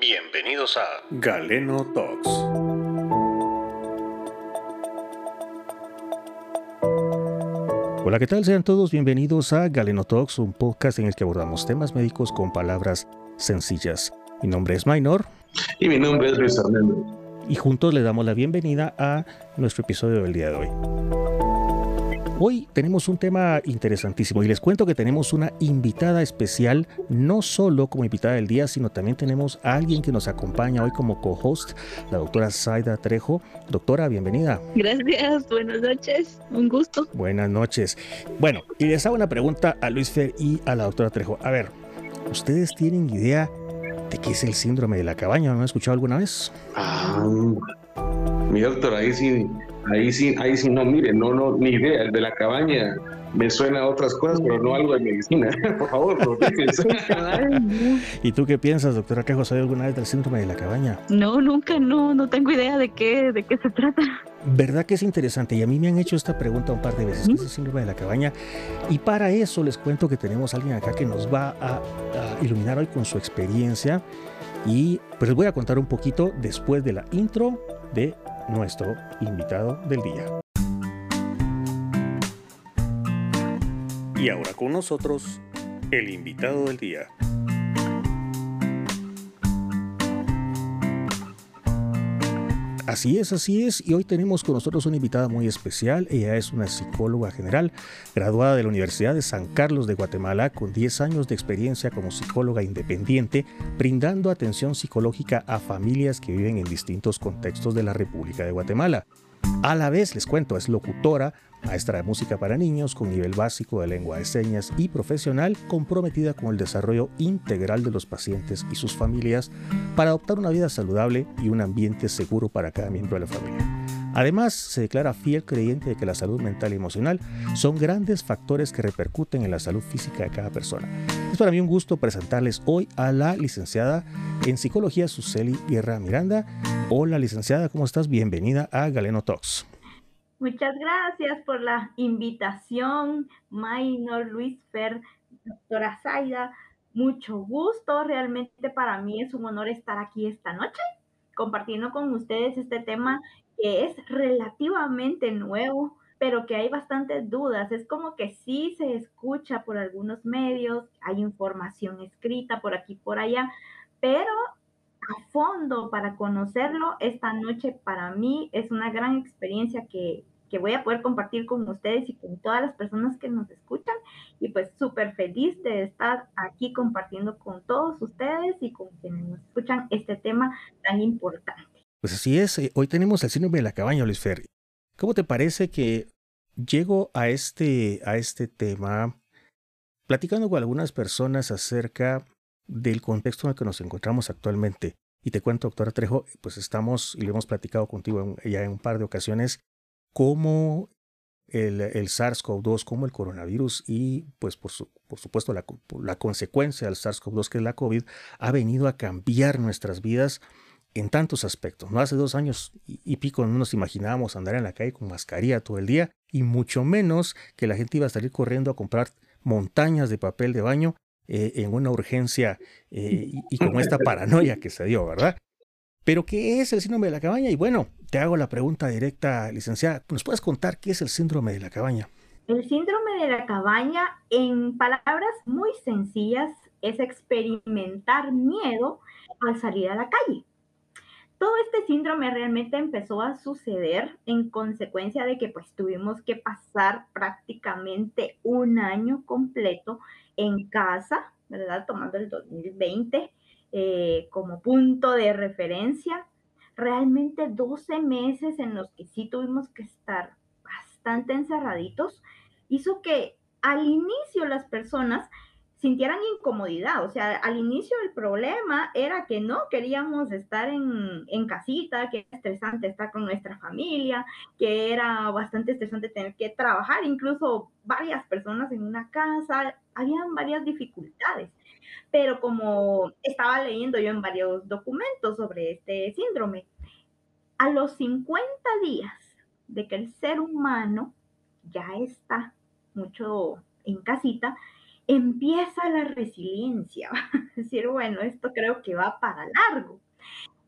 Bienvenidos a Galeno Talks. Hola, ¿qué tal? Sean todos bienvenidos a Galeno Talks, un podcast en el que abordamos temas médicos con palabras sencillas. Mi nombre es Maynor. Y mi nombre es Luis Hernández. Y juntos le damos la bienvenida a nuestro episodio del día de hoy. Hoy tenemos un tema interesantísimo y les cuento que tenemos una invitada especial, no solo como invitada del día, sino también tenemos a alguien que nos acompaña hoy como co-host, la doctora Zaida Trejo. Doctora, bienvenida. Gracias, buenas noches, un gusto. Buenas noches. Bueno, y les hago una pregunta a Luis Fer y a la doctora Trejo. A ver, ¿ustedes tienen idea de qué es el síndrome de la cabaña? ¿No han escuchado alguna vez? Ah, mi doctora, ahí sí Ahí sí, ahí sí no, mire, no, no, ni idea. El de la cabaña me suena a otras cosas, pero no algo de medicina. Por favor, ¿Y tú qué piensas, doctora Quejo? ¿Sabes alguna vez del síndrome de la cabaña? No, nunca, no, no tengo idea de qué, de qué se trata. ¿Verdad que es interesante? Y a mí me han hecho esta pregunta un par de veces, ¿qué es el síndrome de la cabaña? Y para eso les cuento que tenemos a alguien acá que nos va a, a iluminar hoy con su experiencia. Y pues les voy a contar un poquito después de la intro de nuestro invitado del día. Y ahora con nosotros, el invitado del día. Así es, así es. Y hoy tenemos con nosotros una invitada muy especial. Ella es una psicóloga general, graduada de la Universidad de San Carlos de Guatemala, con 10 años de experiencia como psicóloga independiente, brindando atención psicológica a familias que viven en distintos contextos de la República de Guatemala. A la vez, les cuento, es locutora, maestra de música para niños con nivel básico de lengua de señas y profesional comprometida con el desarrollo integral de los pacientes y sus familias para adoptar una vida saludable y un ambiente seguro para cada miembro de la familia. Además, se declara fiel creyente de que la salud mental y emocional son grandes factores que repercuten en la salud física de cada persona. Es para mí un gusto presentarles hoy a la licenciada en psicología Suseli Guerra Miranda. Hola licenciada, ¿cómo estás? Bienvenida a Galeno Talks. Muchas gracias por la invitación, Maynor, Luis Fer, doctora Zaida. Mucho gusto, realmente para mí es un honor estar aquí esta noche compartiendo con ustedes este tema que es relativamente nuevo, pero que hay bastantes dudas. Es como que sí se escucha por algunos medios, hay información escrita por aquí por allá, pero a fondo para conocerlo esta noche para mí es una gran experiencia que, que voy a poder compartir con ustedes y con todas las personas que nos escuchan. Y pues súper feliz de estar aquí compartiendo con todos ustedes y con quienes nos escuchan este tema tan importante. Pues así es, eh, hoy tenemos el síndrome de la cabaña, Luis Fer. ¿Cómo te parece que llego a este, a este tema platicando con algunas personas acerca del contexto en el que nos encontramos actualmente? Y te cuento, doctora Trejo, pues estamos, y lo hemos platicado contigo ya en un par de ocasiones, cómo el, el SARS-CoV-2, como el coronavirus y pues por, por supuesto la, la, consecuencia del SARS-CoV-2 que es la COVID ha venido a cambiar nuestras vidas en tantos aspectos. No hace dos años y, pico no nos imaginábamos andar en la calle con mascarilla todo el día y mucho menos que la gente iba a salir corriendo a comprar montañas de papel de baño eh, en una urgencia eh, y, y con esta paranoia que se dio, ¿verdad? Pero ¿qué es el síndrome de la cabaña? Y bueno, te hago la pregunta directa, licenciada. ¿Nos puedes contar qué es el síndrome de la cabaña? El síndrome de la cabaña, en palabras muy sencillas, es experimentar miedo al salir a la calle. Todo este síndrome realmente empezó a suceder en consecuencia de que pues tuvimos que pasar prácticamente un año completo en casa, ¿verdad? Tomando el 2020 eh, como punto de referencia. Realmente 12 meses en los que sí tuvimos que estar bastante encerraditos, hizo que al inicio las personas sintieran incomodidad. O sea, al inicio el problema era que no queríamos estar en, en, casita, que era estresante estar con nuestra familia, que era bastante estresante tener que trabajar, incluso varias personas en una casa, habían varias dificultades pero como estaba leyendo yo en varios documentos sobre este síndrome, a los 50 días de que el ser humano ya está mucho en casita, empieza la resiliencia. Es decir, bueno, esto creo que va para largo.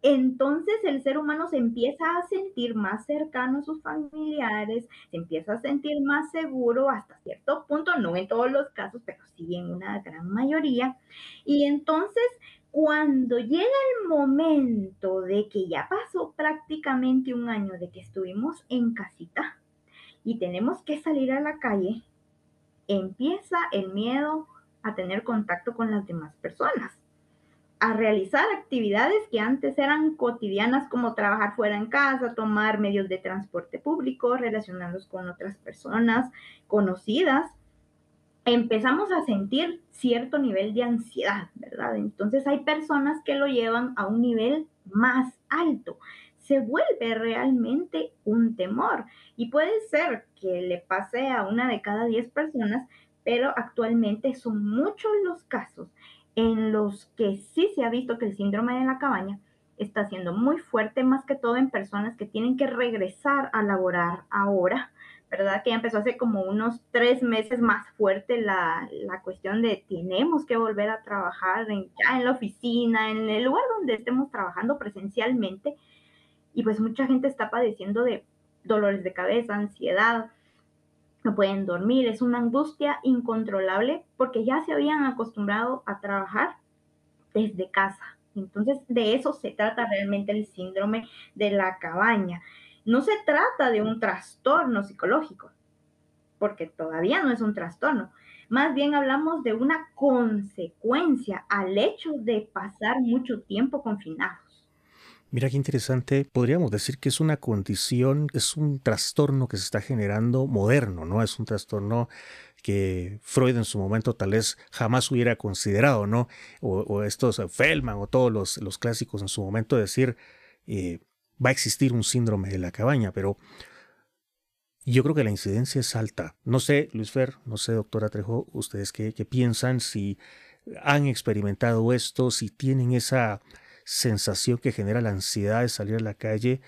Entonces el ser humano se empieza a sentir más cercano a sus familiares, se empieza a sentir más seguro hasta cierto punto, no en todos los casos, pero sí en una gran mayoría. Y entonces cuando llega el momento de que ya pasó prácticamente un año de que estuvimos en casita y tenemos que salir a la calle, empieza el miedo a tener contacto con las demás personas a realizar actividades que antes eran cotidianas como trabajar fuera en casa, tomar medios de transporte público, relacionarnos con otras personas conocidas, empezamos a sentir cierto nivel de ansiedad, ¿verdad? Entonces hay personas que lo llevan a un nivel más alto. Se vuelve realmente un temor y puede ser que le pase a una de cada diez personas, pero actualmente son muchos los casos en los que sí se ha visto que el síndrome de la cabaña está siendo muy fuerte, más que todo en personas que tienen que regresar a laborar ahora, ¿verdad? Que ya empezó hace como unos tres meses más fuerte la, cuestión de tenemos que volver a trabajar en, ya en la oficina, en el lugar donde estemos trabajando presencialmente. Y pues mucha gente está padeciendo de dolores de cabeza, ansiedad, no pueden dormir, es una angustia incontrolable porque ya se habían acostumbrado a trabajar desde casa. Entonces, de eso se trata realmente el síndrome de la cabaña. No se trata de un trastorno psicológico, porque todavía no es un trastorno. Más bien hablamos de una consecuencia al hecho de pasar mucho tiempo confinados. Mira qué interesante. Podríamos decir que es una condición, es un trastorno que se está generando moderno, ¿no? Es un trastorno que Freud en su momento tal vez jamás hubiera considerado, ¿no? O, estos eh, Feldman o todos los, los, clásicos en su momento decir eh, va a existir un síndrome de la cabaña, pero yo creo que la incidencia es alta. No sé, Luis Fer, no sé, doctora Trejo, ustedes qué piensan, si han experimentado esto, si tienen esa sensación que genera la ansiedad de salir a la calle,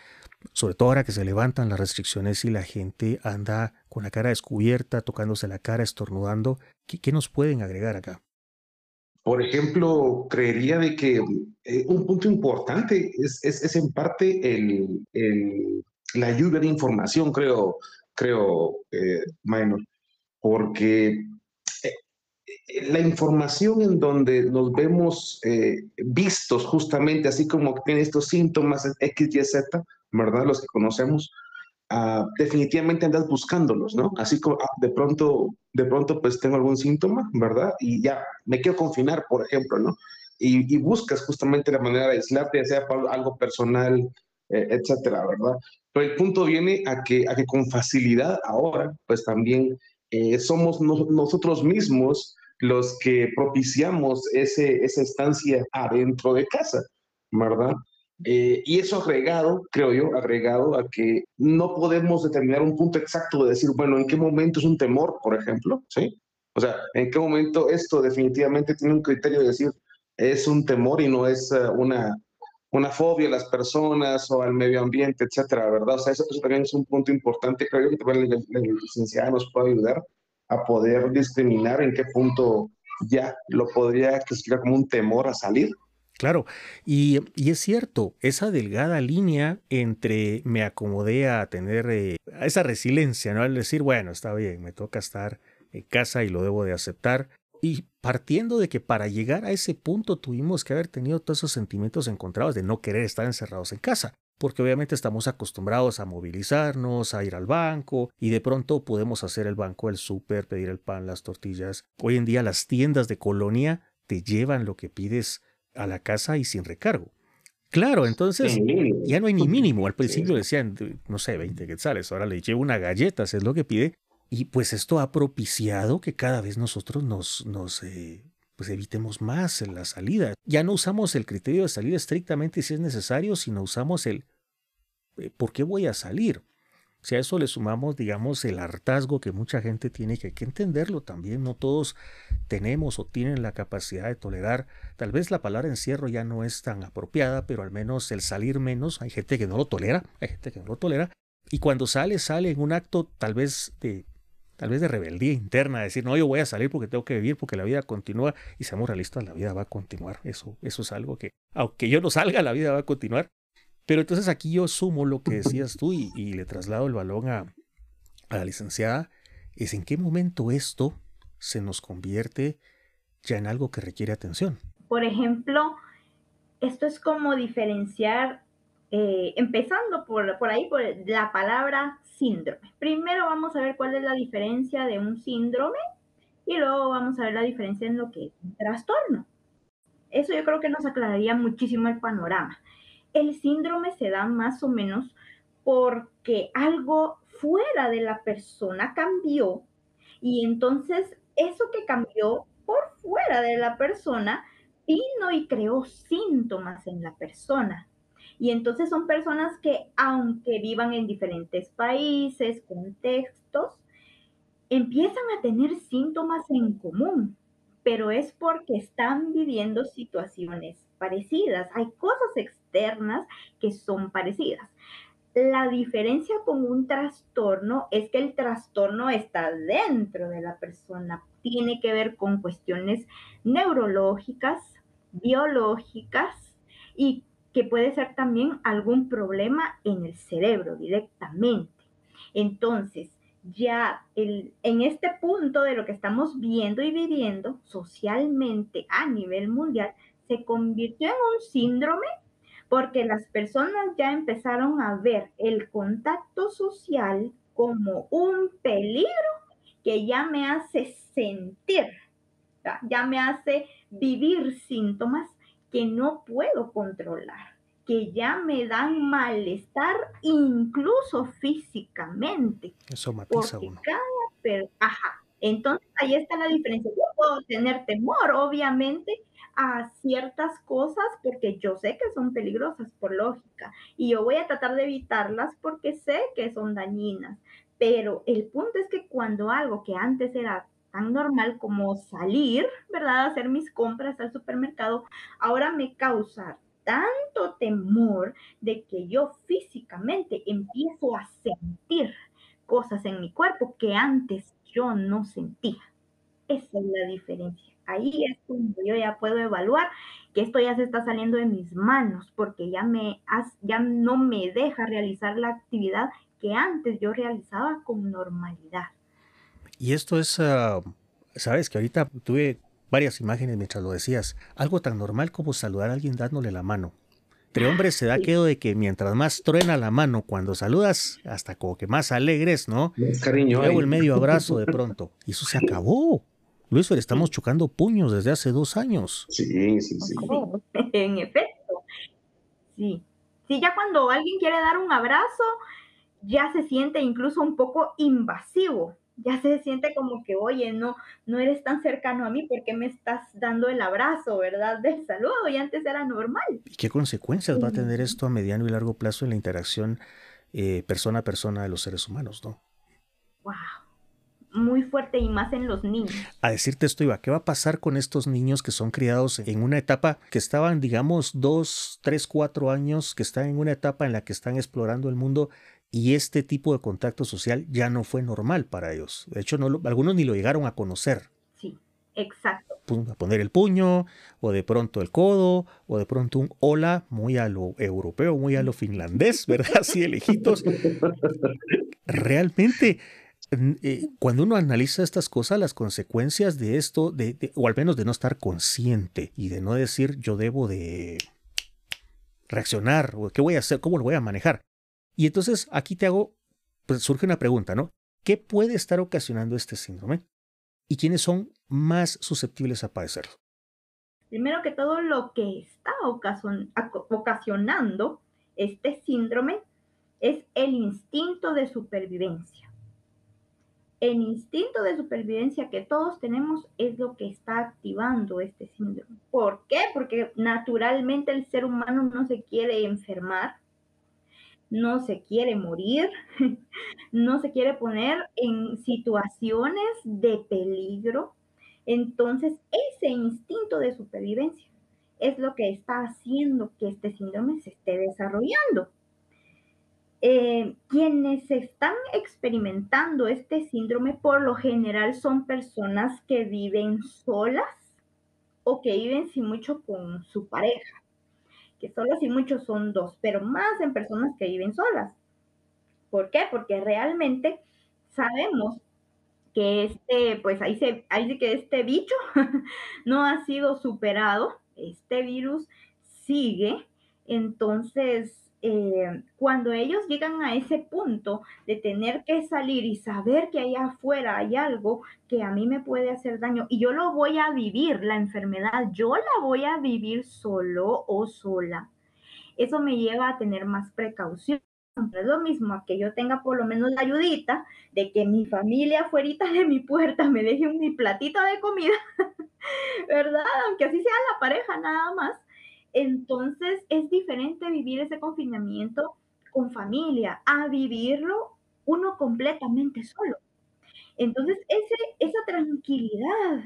sobre todo ahora que se levantan las restricciones y la gente anda con la cara descubierta, tocándose la cara, estornudando. ¿Qué, nos pueden agregar acá? Por ejemplo, creería de que eh, un punto importante es, es, en parte el, la lluvia de información, creo, creo, eh, Minor, porque la información en donde nos vemos eh, vistos justamente, así como tiene estos síntomas X, Y, Z, ¿verdad? Los que conocemos, ah, definitivamente andas buscándolos, ¿no? Así como ah, de pronto, de pronto pues tengo algún síntoma, ¿verdad? Y ya me quiero confinar, por ejemplo, ¿no? Y, buscas justamente la manera de aislarte, ya sea para algo personal, eh, etcétera, ¿verdad? Pero el punto viene a que, a que con facilidad ahora, pues también eh, somos nosotros mismos los que propiciamos ese, esa estancia adentro de casa, ¿verdad? Eh, y eso agregado, creo yo, agregado a que no podemos determinar un punto exacto de decir, bueno, en qué momento es un temor, por ejemplo, ¿sí? O sea, en qué momento esto definitivamente tiene un criterio de decir, es un temor y no es eh, una, una fobia a las personas o al medio ambiente, etcétera, ¿verdad? O sea, eso, también es un punto importante, creo yo, que también el licenciado nos puede ayudar a poder discriminar en qué punto ya lo podría clasificar como un temor a salir. Claro, y, es cierto, esa delgada línea entre me acomodé a tener eh, esa resiliencia, ¿no? Al decir, bueno, está bien, me toca estar en casa y lo debo de aceptar. Y partiendo de que para llegar a ese punto tuvimos que haber tenido todos esos sentimientos encontrados de no querer estar encerrados en casa porque obviamente estamos acostumbrados a movilizarnos, a ir al banco y de pronto podemos hacer el banco, el súper, pedir el pan, las tortillas. Hoy en día las tiendas de colonia te llevan lo que pides a la casa y sin recargo. Claro, entonces ya no hay ni mínimo. Al principio decían, no sé, 20 quetzales, ahora le llevo una galleta, es lo que pide. Y pues esto ha propiciado que cada vez nosotros nos, nos eh, pues evitemos más la salida. Ya no usamos el criterio de salida estrictamente si es necesario, sino usamos el eh, ¿por qué voy a salir? Si a eso le sumamos, digamos, el hartazgo que mucha gente tiene, que hay que entenderlo también, no todos tenemos o tienen la capacidad de tolerar, tal vez la palabra encierro ya no es tan apropiada, pero al menos el salir menos, hay gente que no lo tolera, hay gente que no lo tolera, y cuando sale, sale en un acto tal vez de tal vez de rebeldía interna, decir, no, yo voy a salir porque tengo que vivir, porque la vida continúa, y seamos realistas, la vida va a continuar. Eso, eso es algo que, aunque yo no salga, la vida va a continuar. Pero entonces aquí yo sumo lo que decías tú y, le traslado el balón a, a la licenciada, es en qué momento esto se nos convierte ya en algo que requiere atención. Por ejemplo, esto es como diferenciar, eh, empezando por, por ahí, por la palabra Primero vamos a ver cuál es la diferencia de un síndrome y luego vamos a ver la diferencia en lo que es un trastorno. Eso yo creo que nos aclararía muchísimo el panorama. El síndrome se da más o menos porque algo fuera de la persona cambió y entonces eso que cambió por fuera de la persona vino y creó síntomas en la persona. Y entonces son personas que, aunque vivan en diferentes países, contextos, empiezan a tener síntomas en común, pero es porque están viviendo situaciones parecidas. Hay cosas externas que son parecidas. La diferencia con un trastorno es que el trastorno está dentro de la persona, tiene que ver con cuestiones neurológicas, biológicas y que puede ser también algún problema en el cerebro directamente. Entonces, ya en este punto de lo que estamos viendo y viviendo socialmente a nivel mundial, se convirtió en un síndrome porque las personas ya empezaron a ver el contacto social como un peligro que ya me hace sentir, ya me hace vivir síntomas que no puedo controlar, que ya me dan malestar incluso físicamente. Eso matiza uno. Ajá. Entonces ahí está la diferencia. Yo puedo tener temor, obviamente, a ciertas cosas porque yo sé que son peligrosas por lógica y yo voy a tratar de evitarlas porque sé que son dañinas. Pero el punto es que cuando algo que antes era tan normal como salir, ¿verdad? Hacer mis compras al supermercado, ahora me causa tanto temor de que yo físicamente empiezo a sentir cosas en mi cuerpo que antes yo no sentía. Esa es la diferencia. Ahí es cuando yo ya puedo evaluar que esto ya se está saliendo de mis manos porque ya me ya no me deja realizar la actividad que antes yo realizaba con normalidad. Y esto es, ah, sabes que ahorita tuve varias imágenes mientras lo decías, algo tan normal como saludar a alguien dándole la mano. Entre hombres se da quedo de que mientras más truena la mano cuando saludas, hasta como que más alegres, ¿no? cariño. Luego el medio abrazo de pronto. Y eso se acabó. Luis, estamos chocando puños desde hace dos años. Sí, sí, sí. En efecto. Sí. Sí, ya cuando alguien quiere dar un abrazo, ya se siente incluso un poco invasivo ya se siente como que, oye, no, no eres tan cercano a mí, porque me estás dando el abrazo, verdad? Del saludo, y antes era normal. ¿Y qué consecuencias va a tener esto a mediano y largo plazo en la interacción eh, persona a persona de los seres humanos, no? Wow. Muy fuerte y más en los niños. A decirte esto, Iba, ¿qué va a pasar con estos niños que son criados en una etapa que estaban, digamos, dos, tres, cuatro años, que están en una etapa en la que están explorando el mundo y este tipo de contacto social ya no fue normal para ellos. De hecho, no algunos ni lo llegaron a conocer. Sí, exacto. A poner el puño, o de pronto el codo, o de pronto un hola muy a lo europeo, muy a lo finlandés, ¿verdad? Así de lejitos. Realmente, eh, cuando uno analiza estas cosas, las consecuencias de esto, de, o al menos de no estar consciente y de no decir yo debo de reaccionar, o qué voy a hacer, cómo lo voy a manejar, y entonces aquí te hago, pues surge una pregunta, ¿no? ¿Qué puede estar ocasionando este síndrome? ¿Y quiénes son más susceptibles a padecerlo? Primero que todo, lo que está ocasionando este síndrome es el instinto de supervivencia. El instinto de supervivencia que todos tenemos es lo que está activando este síndrome. ¿Por qué? Porque naturalmente el ser humano no se quiere enfermar, no se quiere morir, no se quiere poner en situaciones de peligro. Entonces, ese instinto de supervivencia es lo que está haciendo que este síndrome se esté desarrollando. Eh, quienes están experimentando este síndrome por lo general son personas que viven solas o que viven sin mucho con su pareja, que solo si mucho son dos, pero más en personas que viven solas. ¿Por qué? Porque realmente sabemos que este, pues ahí se, ahí que este bicho no ha sido superado, este virus sigue, entonces eh, cuando ellos llegan a ese punto de tener que salir y saber que allá afuera hay algo que a mí me puede hacer daño y yo lo voy a vivir, la enfermedad, yo la voy a vivir solo o sola, eso me lleva a tener más precaución. Es lo mismo que yo tenga por lo menos la ayudita de que mi familia afuera de mi puerta me deje mi platito de comida, ¿verdad? Aunque así sea la pareja nada más, entonces es diferente vivir ese confinamiento con familia a vivirlo uno completamente solo. Entonces ese, esa tranquilidad,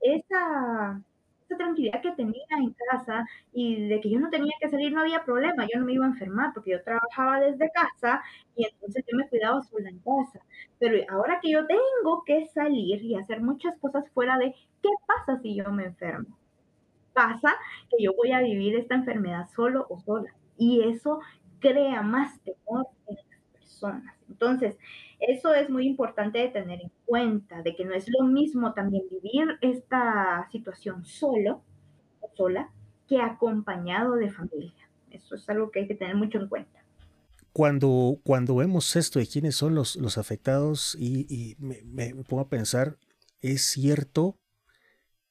esa, esa tranquilidad que tenía en casa y de que yo no tenía que salir, no había problema, yo no me iba a enfermar porque yo trabajaba desde casa y entonces yo me cuidaba sola en casa. Pero ahora que yo tengo que salir y hacer muchas cosas fuera de, ¿qué pasa si yo me enfermo? Pasa que yo voy a vivir esta enfermedad solo o sola. Y eso crea más temor en las personas. Entonces, eso es muy importante de tener en cuenta, de que no es lo mismo también vivir esta situación solo o sola que acompañado de familia. Eso es algo que hay que tener mucho en cuenta. Cuando, cuando vemos esto de quiénes son los, los afectados y, me, me, pongo a pensar, es cierto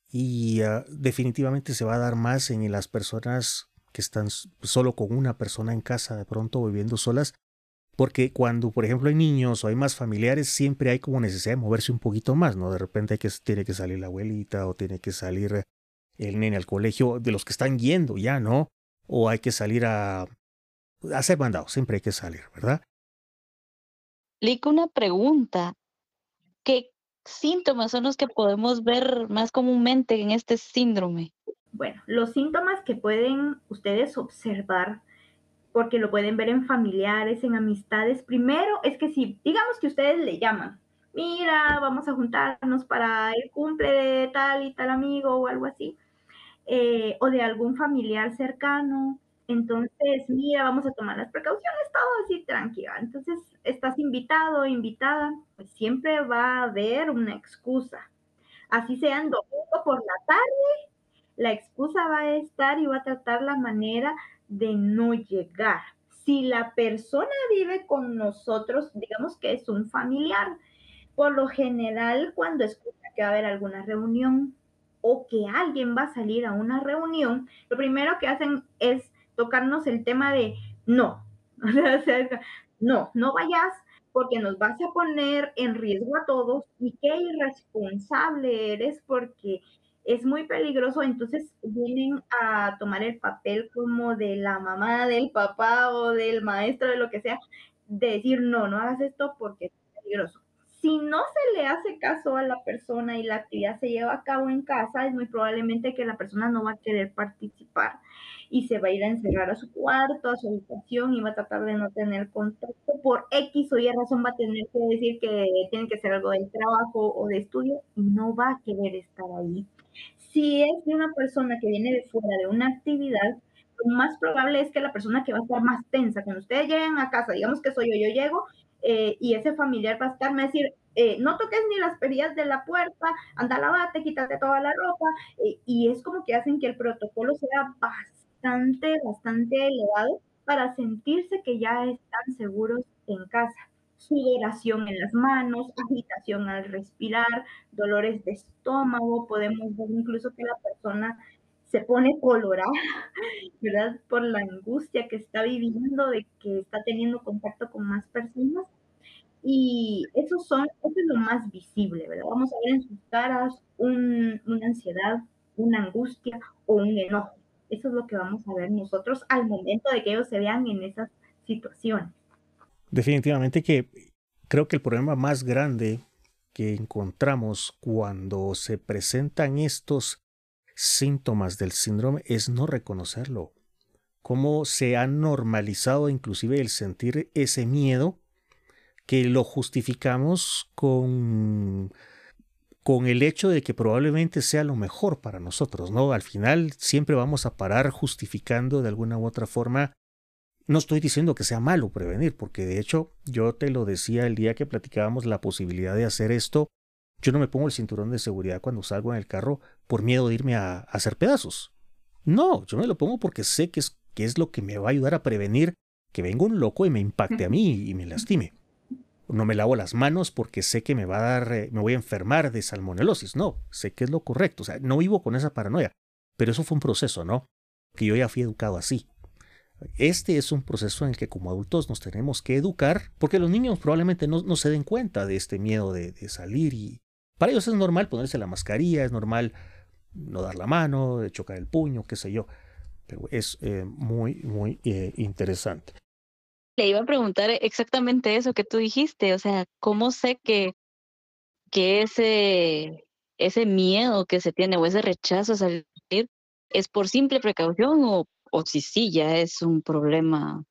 y ah, definitivamente se va a dar más en las personas que están solo con una persona en casa, de pronto viviendo solas, porque cuando, por ejemplo, hay niños o hay más familiares, siempre hay como necesidad de moverse un poquito más, ¿no? De repente hay que, tiene que salir la abuelita o tiene que salir el nene al colegio, de los que están yendo ya, ¿no? O hay que salir a, a hacer mandado, siempre hay que salir, ¿verdad? Lico, una pregunta. ¿Qué, síntomas son los que podemos ver más comúnmente en este síndrome? Bueno, los síntomas que pueden ustedes observar, porque lo pueden ver en familiares, en amistades, primero es que si, digamos que ustedes le llaman, mira, vamos a juntarnos para el cumple de tal y tal amigo o algo así, eh, o de algún familiar cercano, entonces, mira, vamos a tomar las precauciones, todo así tranquila. Entonces, estás invitado invitada, pues siempre va a haber una excusa. Así sean domingo por la tarde, la excusa va a estar y va a tratar la manera de no llegar. Si la persona vive con nosotros, digamos que es un familiar, por lo general cuando escucha que va a haber alguna reunión o que alguien va a salir a una reunión, lo primero que hacen es tocarnos el tema de no, o sea, no, no vayas porque nos vas a poner en riesgo a todos y qué irresponsable eres porque es muy peligroso, entonces vienen a tomar el papel como de la mamá, del papá o del maestro, de lo que sea, de decir, no, no hagas esto porque es peligroso. Si no se le hace caso a la persona y la actividad se lleva a cabo en casa, es muy probablemente que la persona no va a querer participar y se va a ir a encerrar a su cuarto, a su habitación y va a tratar de no tener contacto. Por X o Y razón va a tener que decir que tiene que ser algo del trabajo o de estudio y no va a querer estar ahí. Si es de una persona que viene de fuera de una actividad, lo más probable es que la persona que va a estar más tensa, cuando ustedes lleguen a casa, digamos que soy yo, yo llego eh, y ese familiar va a estar, me va a decir, eh, no toques ni las perillas de la puerta, anda, lavate, quítate toda la ropa, eh, y es como que hacen que el protocolo sea bastante, bastante elevado para sentirse que ya están seguros en casa. Sudoración en las manos, agitación al respirar, dolores de estómago, podemos ver incluso que la persona se pone colorada, ¿verdad? Por la angustia que está viviendo de que está teniendo contacto con más personas. Y eso, son, eso es lo más visible, ¿verdad? Vamos a ver en sus caras una ansiedad, una angustia o un enojo. Eso es lo que vamos a ver nosotros al momento de que ellos se vean en esas situaciones. Definitivamente que creo que el problema más grande que encontramos cuando se presentan estos síntomas del síndrome es no reconocerlo. cómo se ha normalizado inclusive el sentir ese miedo que lo justificamos con, con el hecho de que probablemente sea lo mejor para nosotros, ¿no? Al final siempre vamos a parar justificando de alguna u otra forma. No estoy diciendo que sea malo prevenir, porque de hecho yo te lo decía el día que platicábamos la posibilidad de hacer esto. Yo no me pongo el cinturón de seguridad cuando salgo en el carro por miedo de irme a, hacer pedazos. No, yo me lo pongo porque sé que es, que es lo que me va a ayudar a prevenir que venga un loco y me impacte a mí y me lastime no me lavo las manos porque sé que me va a dar, eh, me voy a enfermar de salmonelosis. No, sé que es lo correcto. O sea, no vivo con esa paranoia. Pero eso fue un proceso, ¿no? Que yo ya fui educado así. Este es un proceso en el que como adultos nos tenemos que educar, porque los niños probablemente no, se den cuenta de este miedo de, salir y para ellos es normal ponerse la mascarilla, es normal no dar la mano, de chocar el puño, qué sé yo. Pero es eh, muy, muy eh, interesante le iba a preguntar exactamente eso que tú dijiste, o sea, ¿cómo sé que, que ese, ese miedo que se tiene o ese rechazo a salir es por simple precaución o, o si sí ya es un problema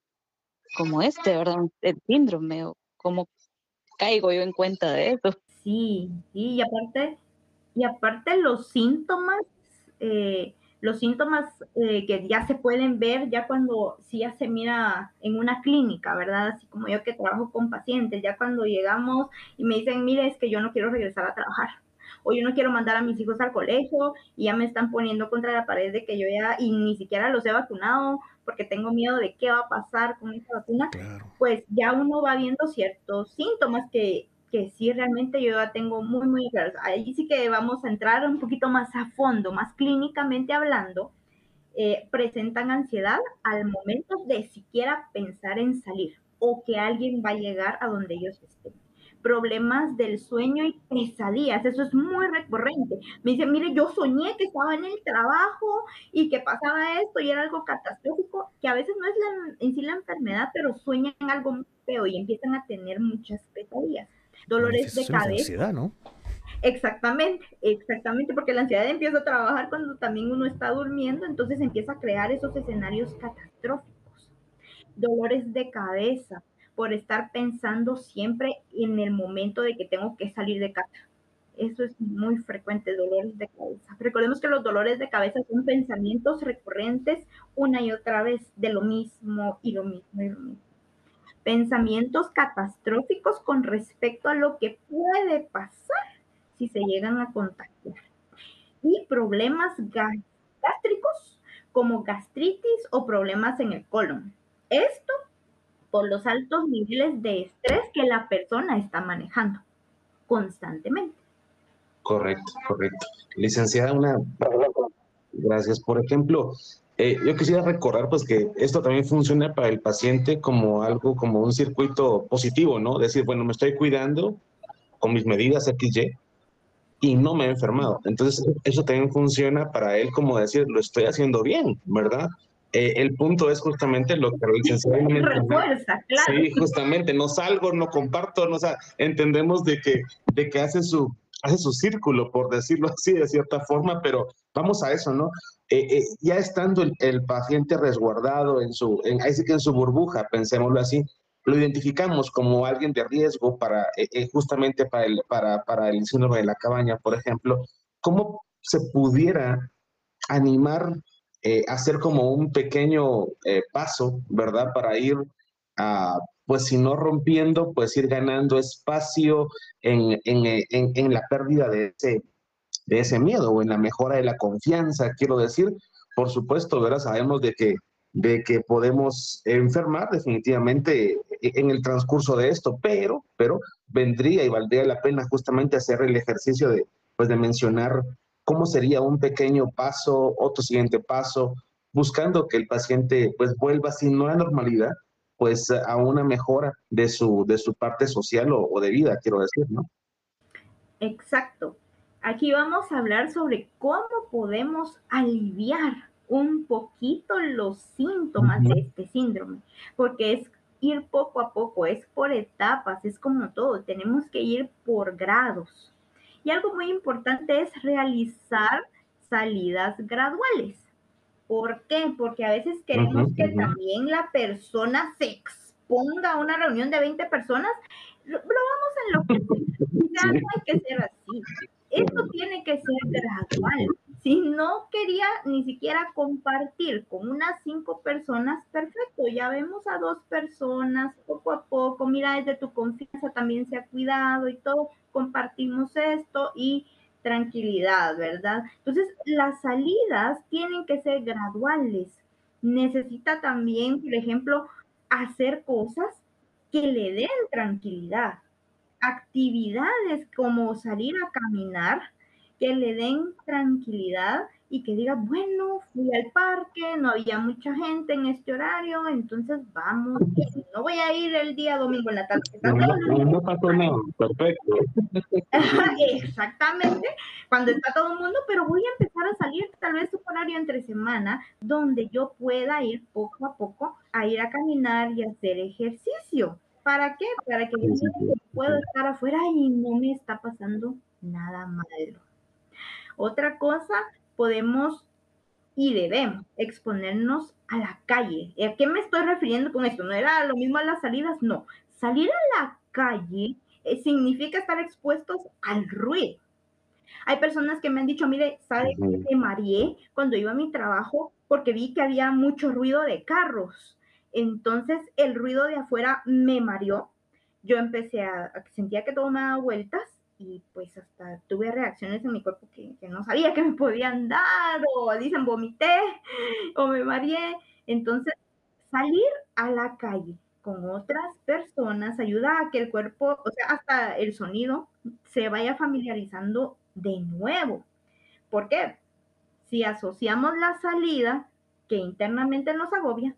como este, ¿verdad? El síndrome o cómo caigo yo en cuenta de eso. Sí, sí, y aparte, y aparte los síntomas, eh, los síntomas eh, que ya se pueden ver ya cuando sí ya se mira en una clínica, ¿verdad? Así como yo que trabajo con pacientes, ya cuando llegamos y me dicen, mire, es que yo no quiero regresar a trabajar o yo no quiero mandar a mis hijos al colegio y ya me están poniendo contra la pared de que yo ya y ni siquiera los he vacunado porque tengo miedo de qué va a pasar con esta vacuna, pues ya uno va viendo ciertos síntomas que que sí realmente yo ya tengo muy, muy claros. Ahí sí que vamos a entrar un poquito más a fondo, más clínicamente hablando. Eh, presentan ansiedad al momento de siquiera pensar en salir o que alguien va a llegar a donde ellos estén. Problemas del sueño y pesadillas, eso es muy recurrente. Me dicen, mire, yo soñé que estaba en el trabajo y que pasaba esto y era algo catastrófico, que a veces no es en sí la enfermedad, pero sueñan algo muy feo y empiezan a tener muchas pesadillas dolores de cabeza. ansiedad, ¿no? Exactamente, exactamente, porque la ansiedad empieza a trabajar cuando también uno está durmiendo, entonces empieza a crear esos escenarios catastróficos. Dolores de cabeza por estar pensando siempre en el momento de que tengo que salir de casa. Eso es muy frecuente, dolores de cabeza. Recordemos que los dolores de cabeza son pensamientos recurrentes una y otra vez de lo mismo y lo mismo y lo mismo pensamientos catastróficos con respecto a lo que puede pasar si se llegan a contagiar. Y problemas gástricos como gastritis o problemas en el colon. Esto por los altos niveles de estrés que la persona está manejando constantemente. Correcto, correcto. Licenciada, una... Gracias. Por ejemplo, eh, yo quisiera recordar pues que esto también funciona para el paciente como algo, como un circuito positivo, ¿no? Decir, bueno, me estoy cuidando con mis medidas XY y no me he enfermado. Entonces, eso también funciona para él como decir, lo estoy haciendo bien, ¿verdad? Eh, el punto es justamente lo que el licenciado Refuerza, claro. Sí, justamente, no salgo, no comparto, no, o sea, entendemos de que, de que hace su hace su círculo, por decirlo así, de cierta forma, pero vamos a eso, ¿no? Eh, eh, ya estando el, paciente resguardado en su, en, ahí sí que en su burbuja, pensémoslo así, lo identificamos como alguien de riesgo para, justamente para el, para, para el síndrome de la cabaña, por ejemplo, ¿cómo se pudiera animar a hacer como un pequeño paso, ¿verdad? Para ir pues si no rompiendo, pues ir ganando espacio en, en, la pérdida de ese, de ese miedo o en la mejora de la confianza, quiero decir. Por supuesto, ¿verdad? Sabemos de que, de que podemos enfermar definitivamente en el transcurso de esto, pero, pero vendría y valdría la pena justamente hacer el ejercicio de, pues de mencionar cómo sería un pequeño paso, otro siguiente paso, buscando que el paciente pues vuelva, si no a normalidad, pues a una mejora de su, de su parte social o, de vida, quiero decir, ¿no? Exacto. Aquí vamos a hablar sobre cómo podemos aliviar un poquito los síntomas de este síndrome, porque es ir poco a poco, es por etapas, es como todo, tenemos que ir por grados. Y algo muy importante es realizar salidas graduales. ¿Por qué? Porque a veces queremos que también la persona se exponga a una reunión de 20 personas. Lo, vamos en lo que ya no hay que ser así. Esto tiene que ser gradual. Si no quería ni siquiera compartir con unas cinco personas, perfecto, ya vemos a dos personas poco a poco, mira, desde tu confianza también se ha cuidado y todo, compartimos esto y tranquilidad, ¿verdad? Entonces, las salidas tienen que ser graduales. Necesita también, por ejemplo, hacer cosas que le den tranquilidad. Actividades como salir a caminar, que le den tranquilidad y que diga, bueno, fui al parque, no había mucha gente en este horario, entonces vamos, no voy a ir el día domingo en la tarde. No, pasó nada, perfecto. Exactamente, cuando está todo el mundo, pero voy a empezar a salir tal vez un horario entre semana donde yo pueda ir poco a poco a ir a caminar y hacer ejercicio. ¿Para qué? Para que yo pueda estar afuera y no me está pasando nada malo. Otra cosa podemos y debemos exponernos a la calle. ¿A qué me estoy refiriendo con esto? ¿No era lo mismo a las salidas? No. Salir a la calle eh, significa estar expuestos al ruido. Hay personas que me han dicho, mire, ¿sabe que me mareé cuando iba a mi trabajo porque vi que había mucho ruido de carros? Entonces el ruido de afuera me mareó. Yo empecé a, a sentía que todo me daba vueltas y pues hasta tuve reacciones en mi cuerpo que, no sabía que me podían dar o dicen vomité o me mareé. Entonces, salir a la calle con otras personas ayuda a que el cuerpo, o sea, hasta el sonido se vaya familiarizando de nuevo. ¿Por qué? Si asociamos la salida que internamente nos agobia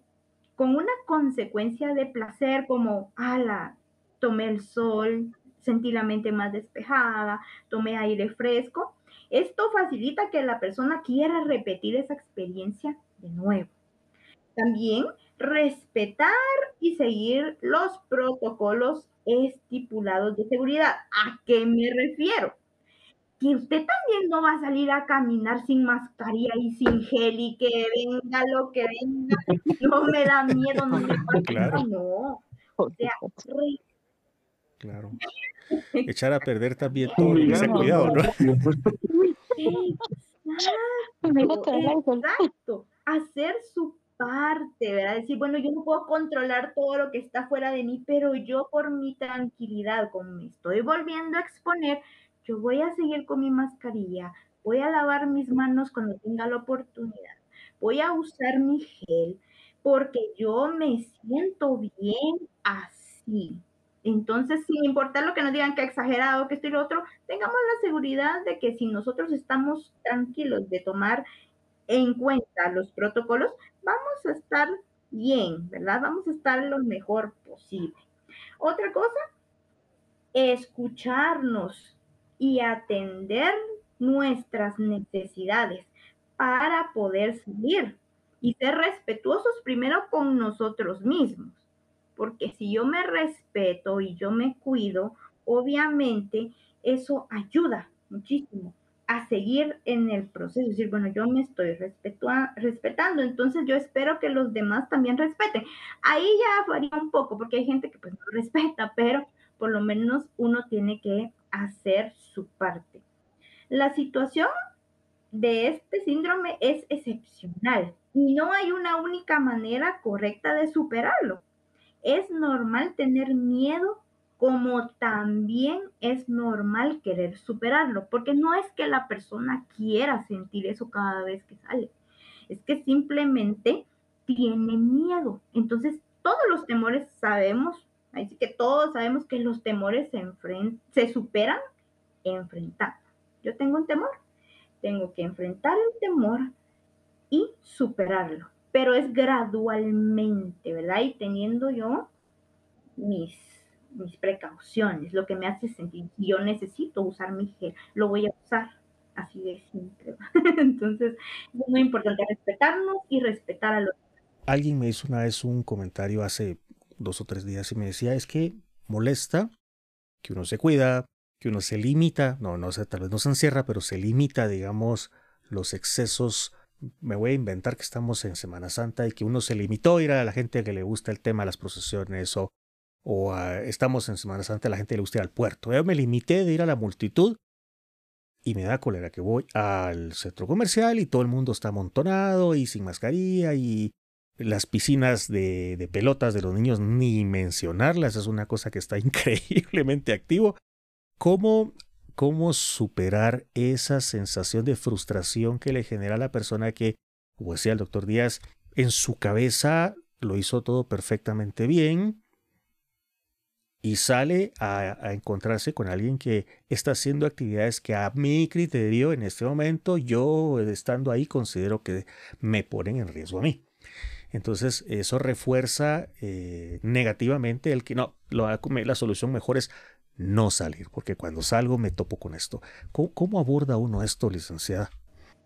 con una consecuencia de placer como, ala, tomé el sol, sentí la mente más despejada, tomé aire fresco. Esto facilita que la persona quiera repetir esa experiencia de nuevo. También respetar y seguir los protocolos estipulados de seguridad. ¿A qué me refiero? Que usted también no va a salir a caminar sin mascarilla y sin gel y que venga lo que venga, no me da miedo, no me pasa no. O sea, Claro. Echar a perder también todo ese cuidado, ¿no? Exacto, Hacer su parte, ¿verdad? Decir, bueno, yo no puedo controlar todo lo que está fuera de mí, pero yo por mi tranquilidad, como me estoy volviendo a exponer, yo voy a seguir con mi mascarilla, voy a lavar mis manos cuando tenga la oportunidad, voy a usar mi gel, porque yo me siento bien así. Entonces, sin importar lo que nos digan que exagerado, que esto y lo otro, tengamos la seguridad de que si nosotros estamos tranquilos de tomar en cuenta los protocolos, vamos a estar bien, ¿verdad? Vamos a estar lo mejor posible. Otra cosa, escucharnos y atender nuestras necesidades para poder salir y ser respetuosos primero con nosotros mismos porque si yo me respeto y yo me cuido, obviamente eso ayuda muchísimo a seguir en el proceso, es decir, bueno, yo me estoy respetando, entonces yo espero que los demás también respeten. Ahí ya varía un poco, porque hay gente que pues no respeta, pero por lo menos uno tiene que hacer su parte. La situación de este síndrome es excepcional y no hay una única manera correcta de superarlo es normal tener miedo como también es normal querer superarlo, porque no es que la persona quiera sentir eso cada vez que sale, es que simplemente tiene miedo. Entonces, todos los temores sabemos, así que todos sabemos que los temores se, se superan enfrentando. Yo tengo un temor, tengo que enfrentar el temor y superarlo pero es gradualmente, ¿verdad? Y teniendo yo mis, mis precauciones, lo que me hace sentir, yo necesito usar mi gel, lo voy a usar, así de simple. Entonces, es muy importante respetarnos y respetar a los Alguien me hizo una vez un comentario hace dos o tres días y me decía, es que molesta que uno se cuida, que uno se limita, no, no sé, tal vez no se encierra, pero se limita, digamos, los excesos me voy a inventar que estamos en Semana Santa y que uno se limitó a ir a la gente que le gusta el tema de las procesiones o, o estamos en Semana Santa, a la gente le gusta ir al puerto. Yo me limité de ir a la multitud y me da cólera que voy al centro comercial y todo el mundo está amontonado y sin mascarilla y las piscinas de, de, pelotas de los niños ni mencionarlas, es una cosa que está increíblemente activo. ¿Cómo cómo superar esa sensación de frustración que le genera a la persona que, como decía el doctor Díaz, en su cabeza lo hizo todo perfectamente bien y sale a, encontrarse con alguien que está haciendo actividades que a mi criterio en este momento yo estando ahí considero que me ponen en riesgo a mí. Entonces eso refuerza eh, negativamente el que no, la solución mejor es no salir, porque cuando salgo me topo con esto. ¿Cómo, aborda uno esto, licenciada?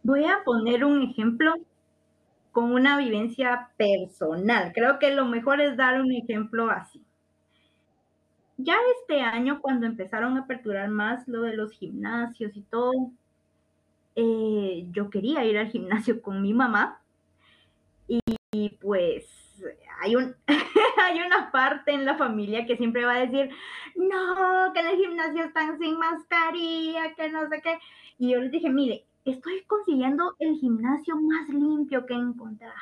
Voy a poner un ejemplo con una vivencia personal. Creo que lo mejor es dar un ejemplo así. Ya este año, cuando empezaron a aperturar más lo de los gimnasios y todo, eh, yo quería ir al gimnasio con mi mamá y pues hay, un, hay una parte en la familia que siempre va a decir, no, que en el gimnasio están sin mascarilla, que no sé qué. Y yo les dije, mire, estoy consiguiendo el gimnasio más limpio que he encontrado,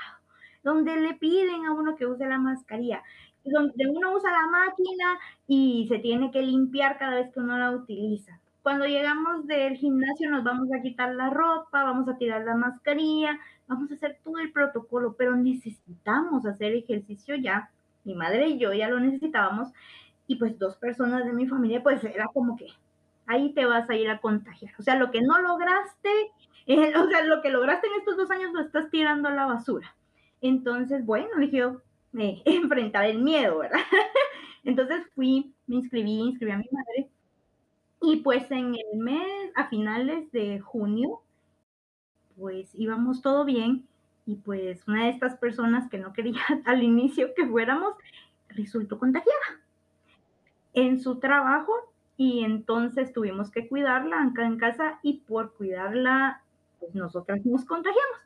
donde le piden a uno que use la mascarilla, donde uno usa la máquina y se tiene que limpiar cada vez que uno la utiliza. Cuando llegamos del gimnasio nos vamos a quitar la ropa, vamos a tirar la mascarilla, vamos a hacer todo el protocolo, pero necesitamos hacer ejercicio ya. Mi madre y yo ya lo necesitábamos y pues dos personas de mi familia, pues era como que ahí te vas a ir a contagiar. O sea, lo que no lograste, eh, o sea, lo que lograste en estos dos años lo estás tirando a la basura. Entonces, bueno, dije yo, eh, enfrentar el miedo, ¿verdad? Entonces fui, me inscribí, inscribí a mi madre y pues en el mes, a finales de junio, pues íbamos todo bien y pues una de estas personas que no quería al inicio que fuéramos resultó contagiada en su trabajo y entonces tuvimos que cuidarla acá en casa y por cuidarla pues nosotras nos contagiamos.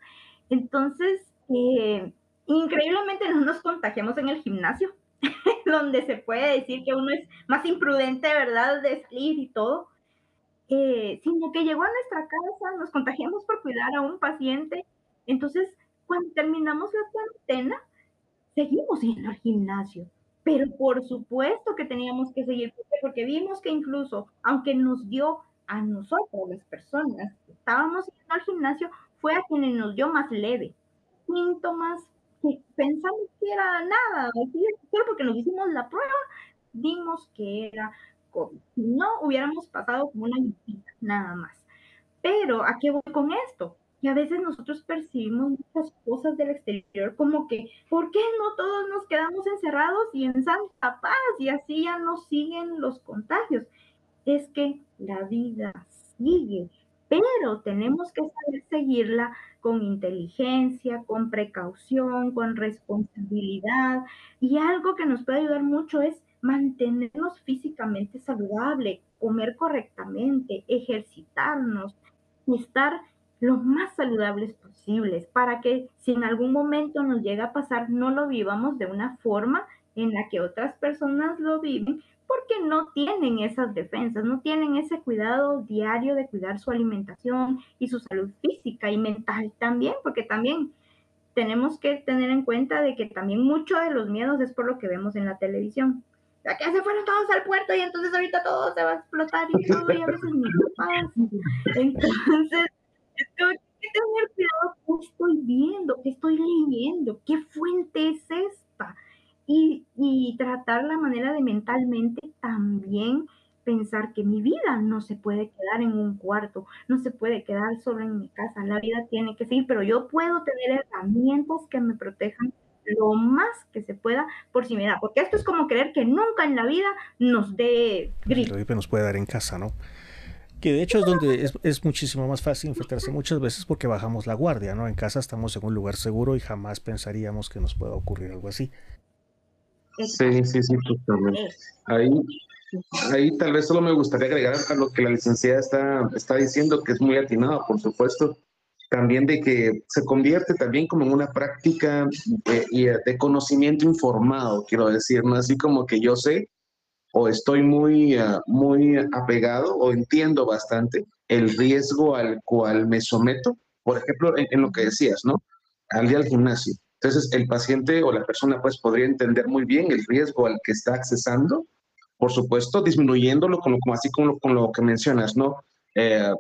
Entonces, eh, increíblemente no nos contagiamos en el gimnasio, donde se puede decir que uno es más imprudente, ¿verdad?, de salir y todo, eh, sino que llegó a nuestra casa, nos contagiamos por cuidar a un paciente. Entonces, cuando terminamos la cuarentena, seguimos yendo al gimnasio. Pero por supuesto que teníamos que seguir, porque vimos que incluso, aunque nos dio a nosotros, las personas que estábamos yendo al gimnasio, fue a quienes nos dio más leve. Síntomas pensamos que era nada, solo porque nos hicimos la prueba, vimos que era no hubiéramos pasado como una visita, nada más. Pero, ¿a qué voy con esto? Y a veces nosotros percibimos muchas cosas del exterior como que, ¿por qué no todos nos quedamos encerrados y en santa paz y así ya no siguen los contagios? Es que la vida sigue, pero tenemos que saber seguirla con inteligencia, con precaución, con responsabilidad. Y algo que nos puede ayudar mucho es mantenernos físicamente saludable, comer correctamente, ejercitarnos y estar lo más saludables posibles para que si en algún momento nos llega a pasar no lo vivamos de una forma en la que otras personas lo viven porque no tienen esas defensas, no tienen ese cuidado diario de cuidar su alimentación y su salud física y mental también, porque también tenemos que tener en cuenta de que también mucho de los miedos es por lo que vemos en la televisión que se fueron todos al puerto y entonces ahorita todo se va a explotar y todo, y a veces ni pasa. Entonces, tengo que tener cuidado qué estoy viendo, qué estoy leyendo, qué fuente es esta. Y, y tratar la manera de mentalmente también pensar que mi vida no se puede quedar en un cuarto, no se puede quedar solo en mi casa, la vida tiene que seguir, pero yo puedo tener herramientas que me protejan lo más que se pueda por si me da, porque esto es como creer que nunca en la vida nos dé gripe. gripe nos puede dar en casa, ¿no? Que de hecho es donde es, muchísimo más fácil infectarse muchas veces porque bajamos la guardia, ¿no? En casa estamos en un lugar seguro y jamás pensaríamos que nos pueda ocurrir algo así. Sí, sí, sí, totalmente. Ahí, ahí tal vez solo me gustaría agregar a lo que la licenciada está, está diciendo, que es muy atinado, por supuesto también de que se convierte también como en una práctica de, de conocimiento informado, quiero decir, ¿no? Así como que yo sé o estoy muy, uh, muy apegado o entiendo bastante el riesgo al cual me someto, por ejemplo, en, lo que decías, ¿no? Al día al gimnasio. Entonces, el paciente o la persona pues podría entender muy bien el riesgo al que está accesando, por supuesto, disminuyéndolo como, como así como con lo que mencionas, ¿no? Eh,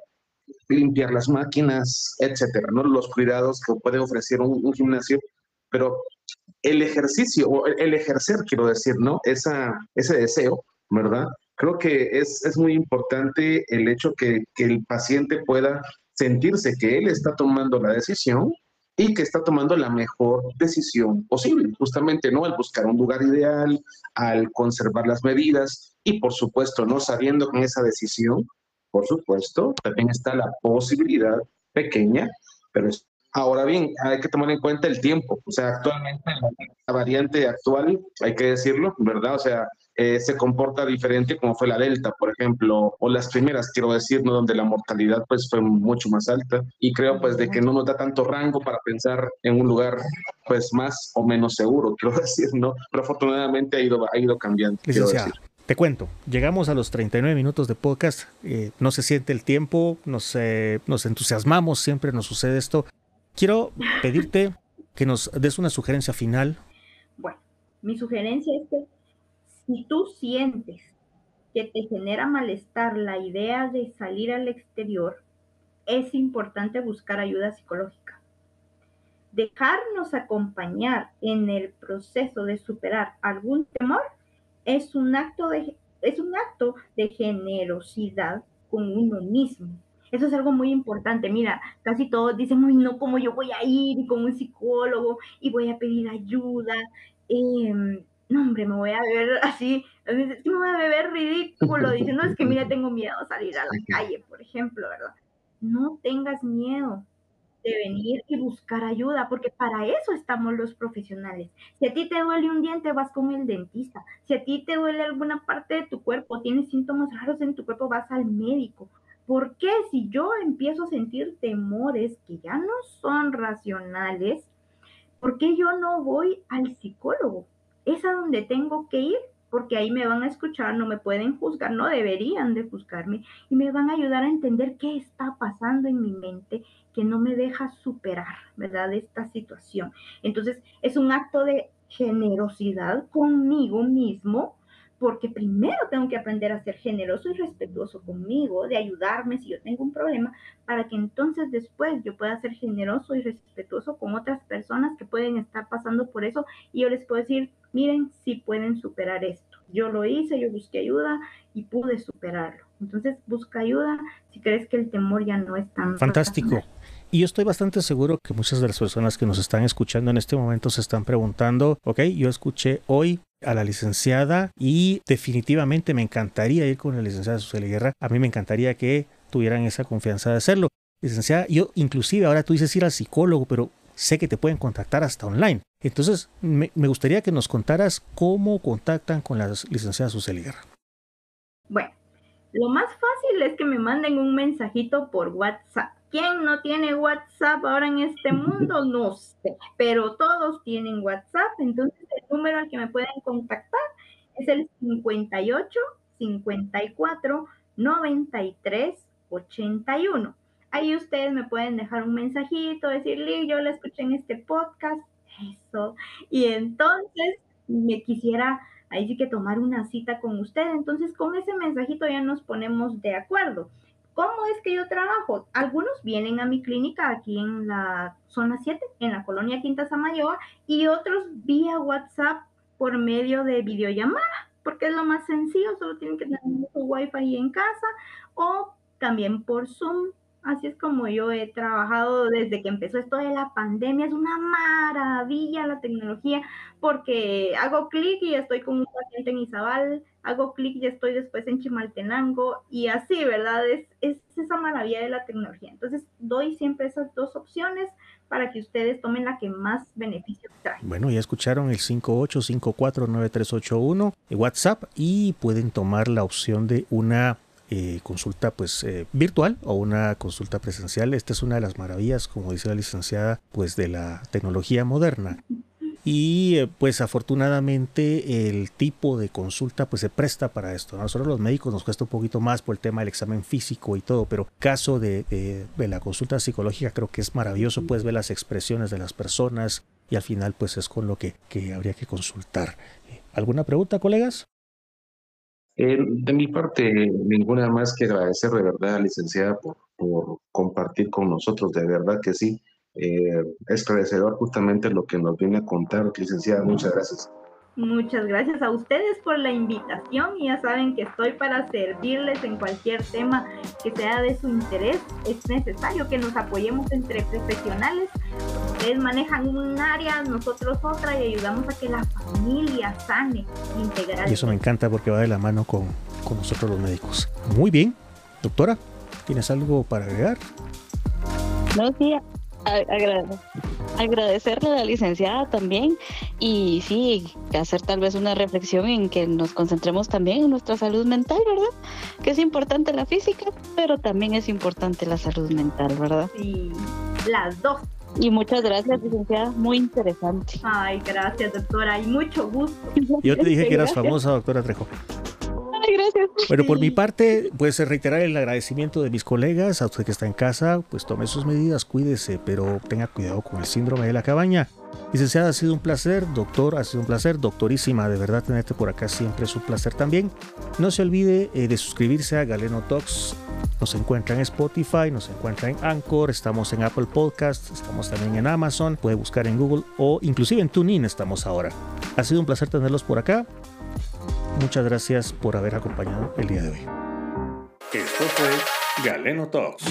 limpiar las máquinas, etcétera, ¿no? Los cuidados que puede ofrecer un, gimnasio, pero el ejercicio, o el, ejercer, quiero decir, ¿no? Esa, ese deseo, ¿verdad? Creo que es, es muy importante el hecho que, que el paciente pueda sentirse que él está tomando la decisión y que está tomando la mejor decisión posible, justamente, ¿no? Al buscar un lugar ideal, al conservar las medidas y, por supuesto, no sabiendo en esa decisión, por supuesto, también está la posibilidad pequeña, pero es Ahora bien, hay que tomar en cuenta el tiempo. O sea, actualmente la variante actual, hay que decirlo, ¿verdad? O sea, eh, se comporta diferente como fue la Delta, por ejemplo, o las primeras, quiero decir, ¿no? donde la mortalidad pues fue mucho más alta. Y creo pues de que no nos da tanto rango para pensar en un lugar pues más o menos seguro, quiero decir, ¿no? Pero afortunadamente ha ido, ha ido cambiando. Licenciado, te cuento, llegamos a los 39 minutos de podcast, eh, no se siente el tiempo, nos, eh, nos entusiasmamos, siempre nos sucede esto. Quiero pedirte que nos des una sugerencia final. Bueno, mi sugerencia es que si tú sientes que te genera malestar la idea de salir al exterior, es importante buscar ayuda psicológica. Dejarnos acompañar en el proceso de superar algún temor es un acto de, es un acto de generosidad con uno mismo. Eso es algo muy importante. Mira, casi todos dicen, uy, no, ¿cómo yo voy a ir con un psicólogo y voy a pedir ayuda? Em, no, hombre, me voy a ver así, me voy a ver ridículo diciendo, es que mira, tengo miedo a salir a la calle, por ejemplo, ¿verdad? No tengas miedo de venir y buscar ayuda, porque para eso estamos los profesionales. Si a ti te duele un diente, vas con el dentista. Si a ti te duele alguna parte de tu cuerpo, tienes síntomas raros en tu cuerpo, vas al médico. ¿Por qué si yo empiezo a sentir temores que ya no son racionales, por qué yo no voy al psicólogo? Es a donde tengo que ir, porque ahí me van a escuchar, no me pueden juzgar, no deberían de juzgarme y me van a ayudar a entender qué está pasando en mi mente que no me deja superar, ¿verdad? Esta situación. Entonces, es un acto de generosidad conmigo mismo porque primero tengo que aprender a ser generoso y respetuoso conmigo, de ayudarme si yo tengo un problema, para que entonces después yo pueda ser generoso y respetuoso con otras personas que pueden estar pasando por eso y yo les puedo decir, miren, si pueden superar esto. Yo lo hice, yo busqué ayuda y pude superarlo. Entonces busca ayuda si crees que el temor ya no es tan... Fantástico. Y yo estoy bastante seguro que muchas de las personas que nos están escuchando en este momento se están preguntando, ok, yo escuché hoy a la licenciada y definitivamente me encantaría ir con la licenciada Susana Guerra. A mí me encantaría que tuvieran esa confianza de hacerlo. Licenciada, yo inclusive ahora tú dices ir al psicólogo, pero sé que te pueden contactar hasta online. Entonces, me, gustaría que nos contaras cómo contactan con la licenciada Susana Guerra. Bueno, lo más fácil es que me manden un mensajito por WhatsApp. ¿Quién no tiene WhatsApp ahora en este mundo? No sé, pero todos tienen WhatsApp. Entonces el número al que me pueden contactar es el 58 54 93 81. Ahí ustedes me pueden dejar un mensajito, decirle, yo la escuché en este podcast, eso. Y entonces me quisiera ahí sí que tomar una cita con usted. Entonces con ese mensajito ya nos ponemos de acuerdo. ¿Cómo es que yo trabajo? Algunos vienen a mi clínica aquí en la zona 7, en la colonia Quinta Samayoa, y otros vía WhatsApp por medio de videollamada, porque es lo más sencillo, solo tienen que tener su wifi en casa, o también por Zoom. Así es como yo he trabajado desde que empezó esto de la pandemia. Es una maravilla la tecnología porque hago clic y estoy con un paciente en Izabal, hago clic y estoy después en Chimaltenango y así, ¿verdad? Es, es esa maravilla de la tecnología. Entonces doy siempre esas dos opciones para que ustedes tomen la que más beneficios trae. Bueno, ya escucharon el 58549381 WhatsApp y pueden tomar la opción de una eh, consulta pues eh, virtual o una consulta presencial. Esta es una de las maravillas, como dice la licenciada, pues de la tecnología moderna. Y eh, pues afortunadamente el tipo de consulta pues se presta para esto. A nosotros los médicos nos cuesta un poquito más por el tema del examen físico y todo, pero caso de, de la consulta psicológica creo que es maravilloso. Puedes ver las expresiones de las personas y al final pues es con lo que, que habría que consultar. ¿Alguna pregunta, colegas? Eh, de mi parte, ninguna más que agradecer de verdad, licenciada, por, por compartir con nosotros, de verdad que sí. Eh, esclarecedor justamente lo que nos viene a contar, licenciada, muchas gracias. Muchas gracias a ustedes por la invitación y ya saben que estoy para servirles en cualquier tema que sea de su interés. Es necesario que nos apoyemos entre profesionales. Ustedes manejan un área, nosotros otra y ayudamos a que la familia sane integral. Y eso me encanta porque va de la mano con, con nosotros los médicos. Muy bien, doctora, ¿tienes algo para agregar? No, sí, agradecerle a la licenciada también y sí, hacer tal vez una reflexión en que nos concentremos también en nuestra salud mental, ¿verdad? Que es importante la física, pero también es importante la salud mental, ¿verdad? Sí, las dos. Y muchas gracias, licenciada, muy interesante. Ay, gracias, doctora, y mucho gusto. Yo te dije que eras famosa, doctora Trejo gracias. Bueno, por mi parte, pues reiterar el agradecimiento de mis colegas, a usted que está en casa, pues tome sus medidas, cuídese, pero tenga cuidado con el síndrome de la cabaña. Licenciada, ha sido un placer, doctor, ha sido un placer, doctorísima, de verdad tenerte por acá siempre es un placer también. No se olvide eh, de suscribirse a Galeno Talks, nos encuentra en Spotify, nos encuentra en Anchor, estamos en Apple Podcasts, estamos también en Amazon, puede buscar en Google o inclusive en TuneIn estamos ahora. Ha sido un placer tenerlos por acá. Muchas gracias por haber acompañado el día de hoy. Esto fue Galeno Talks.